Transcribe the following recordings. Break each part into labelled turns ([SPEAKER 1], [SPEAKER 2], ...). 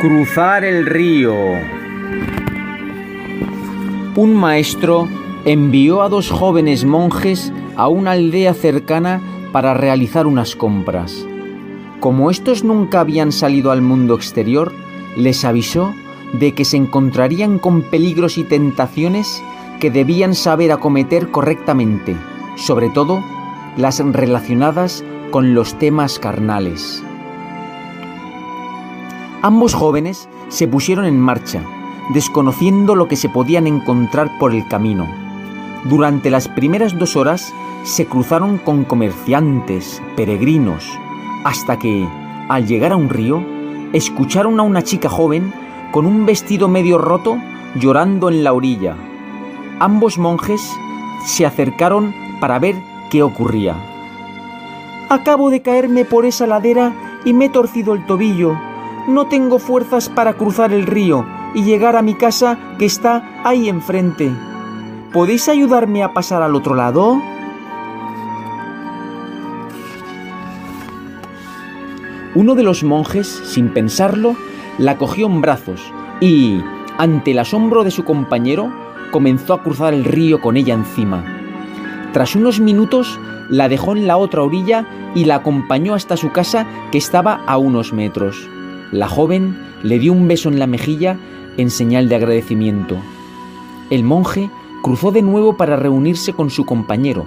[SPEAKER 1] Cruzar el río. Un maestro envió a dos jóvenes monjes a una aldea cercana para realizar unas compras. Como estos nunca habían salido al mundo exterior, les avisó de que se encontrarían con peligros y tentaciones que debían saber acometer correctamente, sobre todo las relacionadas con los temas carnales. Ambos jóvenes se pusieron en marcha, desconociendo lo que se podían encontrar por el camino. Durante las primeras dos horas se cruzaron con comerciantes, peregrinos, hasta que, al llegar a un río, escucharon a una chica joven con un vestido medio roto llorando en la orilla. Ambos monjes se acercaron para ver qué ocurría. Acabo de caerme por esa ladera y me he torcido el tobillo. No tengo fuerzas para cruzar el río y llegar a mi casa que está ahí enfrente. ¿Podéis ayudarme a pasar al otro lado? Uno de los monjes, sin pensarlo, la cogió en brazos y, ante el asombro de su compañero, comenzó a cruzar el río con ella encima. Tras unos minutos, la dejó en la otra orilla y la acompañó hasta su casa que estaba a unos metros. La joven le dio un beso en la mejilla en señal de agradecimiento. El monje cruzó de nuevo para reunirse con su compañero,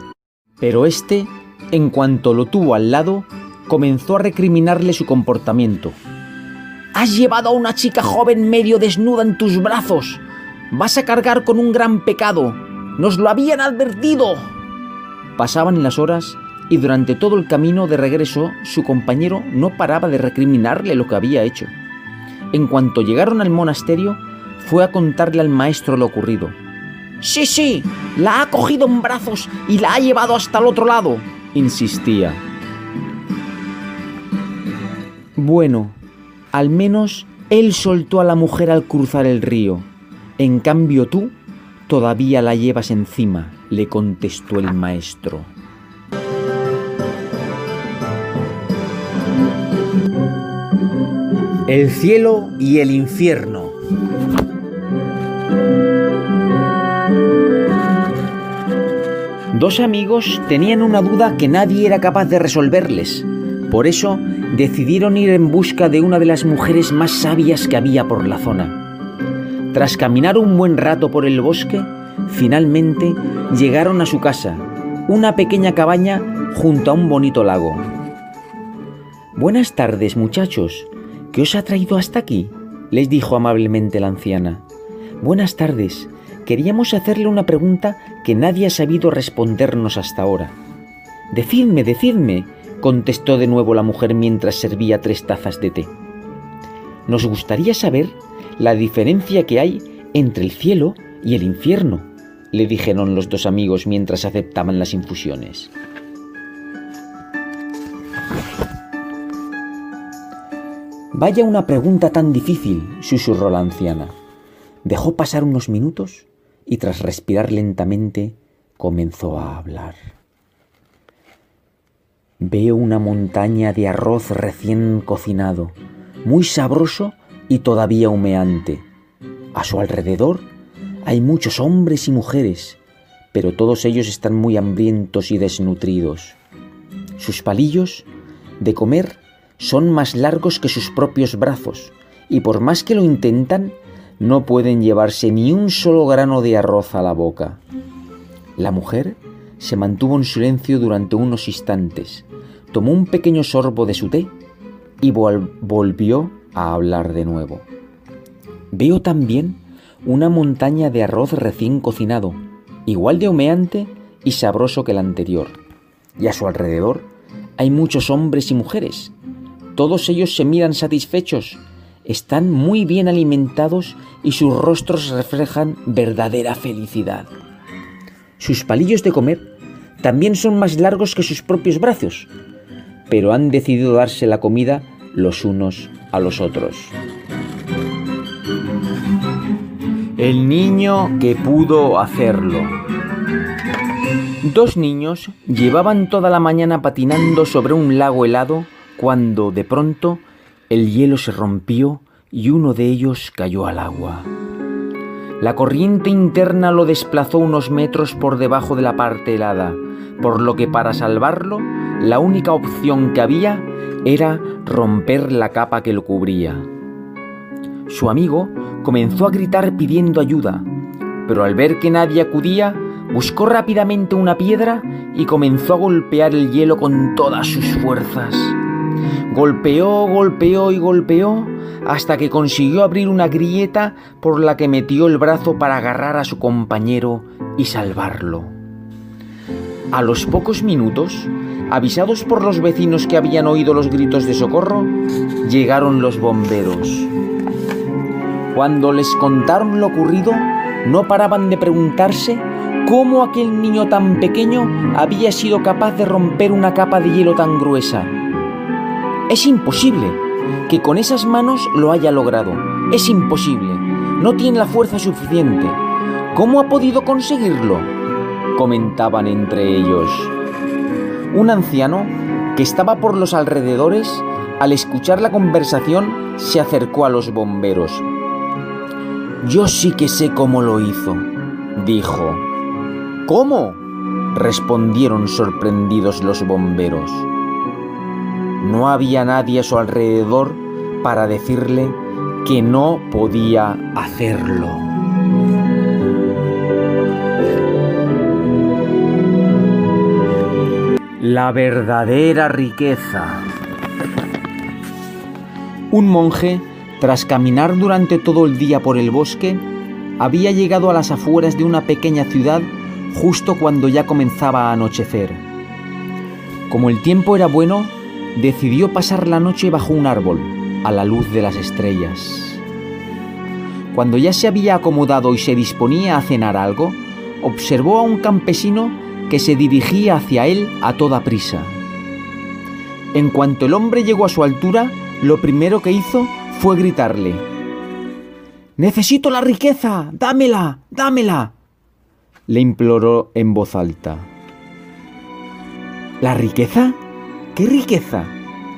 [SPEAKER 1] pero éste, en cuanto lo tuvo al lado, comenzó a recriminarle su comportamiento. Has llevado a una chica joven medio desnuda en tus brazos. Vas a cargar con un gran pecado. Nos lo habían advertido. Pasaban las horas y durante todo el camino de regreso su compañero no paraba de recriminarle lo que había hecho. En cuanto llegaron al monasterio, fue a contarle al maestro lo ocurrido. Sí, sí, la ha cogido en brazos y la ha llevado hasta el otro lado, insistía. Bueno, al menos él soltó a la mujer al cruzar el río. En cambio tú todavía la llevas encima, le contestó el maestro. El cielo y el infierno. Dos amigos tenían una duda que nadie era capaz de resolverles. Por eso decidieron ir en busca de una de las mujeres más sabias que había por la zona. Tras caminar un buen rato por el bosque, finalmente llegaron a su casa, una pequeña cabaña junto a un bonito lago. Buenas tardes, muchachos. ¿Qué os ha traído hasta aquí? les dijo amablemente la anciana. Buenas tardes. Queríamos hacerle una pregunta que nadie ha sabido respondernos hasta ahora. Decidme, decidme, contestó de nuevo la mujer mientras servía tres tazas de té. Nos gustaría saber la diferencia que hay entre el cielo y el infierno, le dijeron los dos amigos mientras aceptaban las infusiones. Vaya una pregunta tan difícil, susurró la anciana. Dejó pasar unos minutos y tras respirar lentamente comenzó a hablar. Veo una montaña de arroz recién cocinado, muy sabroso y todavía humeante. A su alrededor hay muchos hombres y mujeres, pero todos ellos están muy hambrientos y desnutridos. Sus palillos de comer son más largos que sus propios brazos, y por más que lo intentan, no pueden llevarse ni un solo grano de arroz a la boca. La mujer se mantuvo en silencio durante unos instantes, tomó un pequeño sorbo de su té y volvió a hablar de nuevo. Veo también una montaña de arroz recién cocinado, igual de humeante y sabroso que el anterior. Y a su alrededor hay muchos hombres y mujeres, todos ellos se miran satisfechos, están muy bien alimentados y sus rostros reflejan verdadera felicidad. Sus palillos de comer también son más largos que sus propios brazos, pero han decidido darse la comida los unos a los otros. El niño que pudo hacerlo. Dos niños llevaban toda la mañana patinando sobre un lago helado cuando de pronto el hielo se rompió y uno de ellos cayó al agua. La corriente interna lo desplazó unos metros por debajo de la parte helada, por lo que para salvarlo, la única opción que había era romper la capa que lo cubría. Su amigo comenzó a gritar pidiendo ayuda, pero al ver que nadie acudía, buscó rápidamente una piedra y comenzó a golpear el hielo con todas sus fuerzas. Golpeó, golpeó y golpeó hasta que consiguió abrir una grieta por la que metió el brazo para agarrar a su compañero y salvarlo. A los pocos minutos, avisados por los vecinos que habían oído los gritos de socorro, llegaron los bomberos. Cuando les contaron lo ocurrido, no paraban de preguntarse cómo aquel niño tan pequeño había sido capaz de romper una capa de hielo tan gruesa. Es imposible que con esas manos lo haya logrado. Es imposible. No tiene la fuerza suficiente. ¿Cómo ha podido conseguirlo? comentaban entre ellos. Un anciano que estaba por los alrededores, al escuchar la conversación, se acercó a los bomberos. Yo sí que sé cómo lo hizo, dijo. ¿Cómo? respondieron sorprendidos los bomberos. No había nadie a su alrededor para decirle que no podía hacerlo. La verdadera riqueza. Un monje, tras caminar durante todo el día por el bosque, había llegado a las afueras de una pequeña ciudad justo cuando ya comenzaba a anochecer. Como el tiempo era bueno, decidió pasar la noche bajo un árbol, a la luz de las estrellas. Cuando ya se había acomodado y se disponía a cenar algo, observó a un campesino que se dirigía hacia él a toda prisa. En cuanto el hombre llegó a su altura, lo primero que hizo fue gritarle, Necesito la riqueza, dámela, dámela. Le imploró en voz alta. ¿La riqueza? ¿Qué riqueza?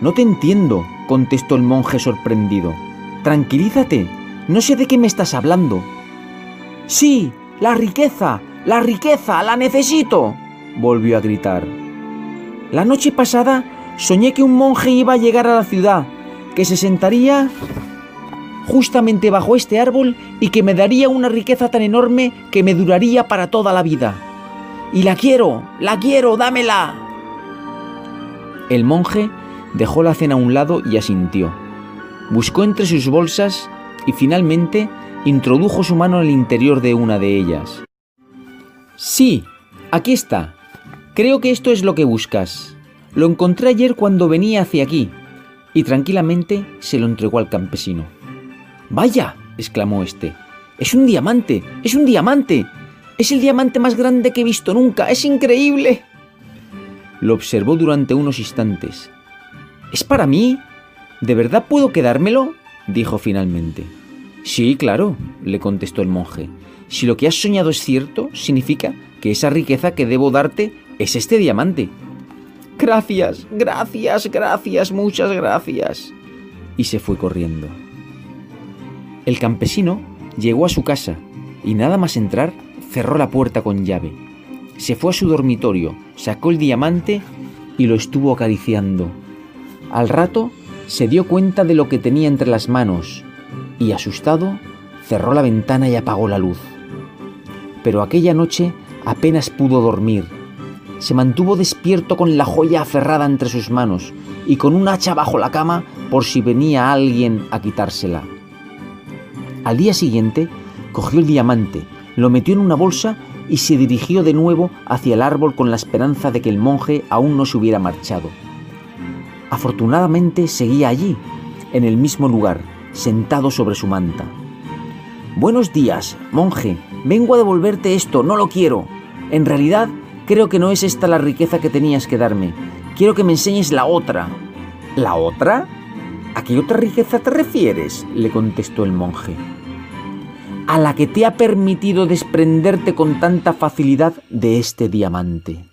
[SPEAKER 1] No te entiendo, contestó el monje sorprendido. Tranquilízate, no sé de qué me estás hablando. Sí, la riqueza, la riqueza, la necesito, volvió a gritar. La noche pasada soñé que un monje iba a llegar a la ciudad, que se sentaría justamente bajo este árbol y que me daría una riqueza tan enorme que me duraría para toda la vida. Y la quiero, la quiero, dámela. El monje dejó la cena a un lado y asintió. Buscó entre sus bolsas y finalmente introdujo su mano en el interior de una de ellas. Sí, aquí está. Creo que esto es lo que buscas. Lo encontré ayer cuando venía hacia aquí. Y tranquilamente se lo entregó al campesino. Vaya, exclamó éste. Es un diamante, es un diamante. Es el diamante más grande que he visto nunca. Es increíble. Lo observó durante unos instantes. ¿Es para mí? ¿De verdad puedo quedármelo? dijo finalmente. Sí, claro, le contestó el monje. Si lo que has soñado es cierto, significa que esa riqueza que debo darte es este diamante. Gracias, gracias, gracias, muchas gracias. Y se fue corriendo. El campesino llegó a su casa y nada más entrar cerró la puerta con llave. Se fue a su dormitorio, sacó el diamante y lo estuvo acariciando. Al rato se dio cuenta de lo que tenía entre las manos y, asustado, cerró la ventana y apagó la luz. Pero aquella noche apenas pudo dormir. Se mantuvo despierto con la joya aferrada entre sus manos y con un hacha bajo la cama por si venía alguien a quitársela. Al día siguiente cogió el diamante, lo metió en una bolsa y se dirigió de nuevo hacia el árbol con la esperanza de que el monje aún no se hubiera marchado. Afortunadamente seguía allí, en el mismo lugar, sentado sobre su manta. Buenos días, monje. Vengo a devolverte esto, no lo quiero. En realidad, creo que no es esta la riqueza que tenías que darme. Quiero que me enseñes la otra. ¿La otra? ¿A qué otra riqueza te refieres? le contestó el monje a la que te ha permitido desprenderte con tanta facilidad de este diamante.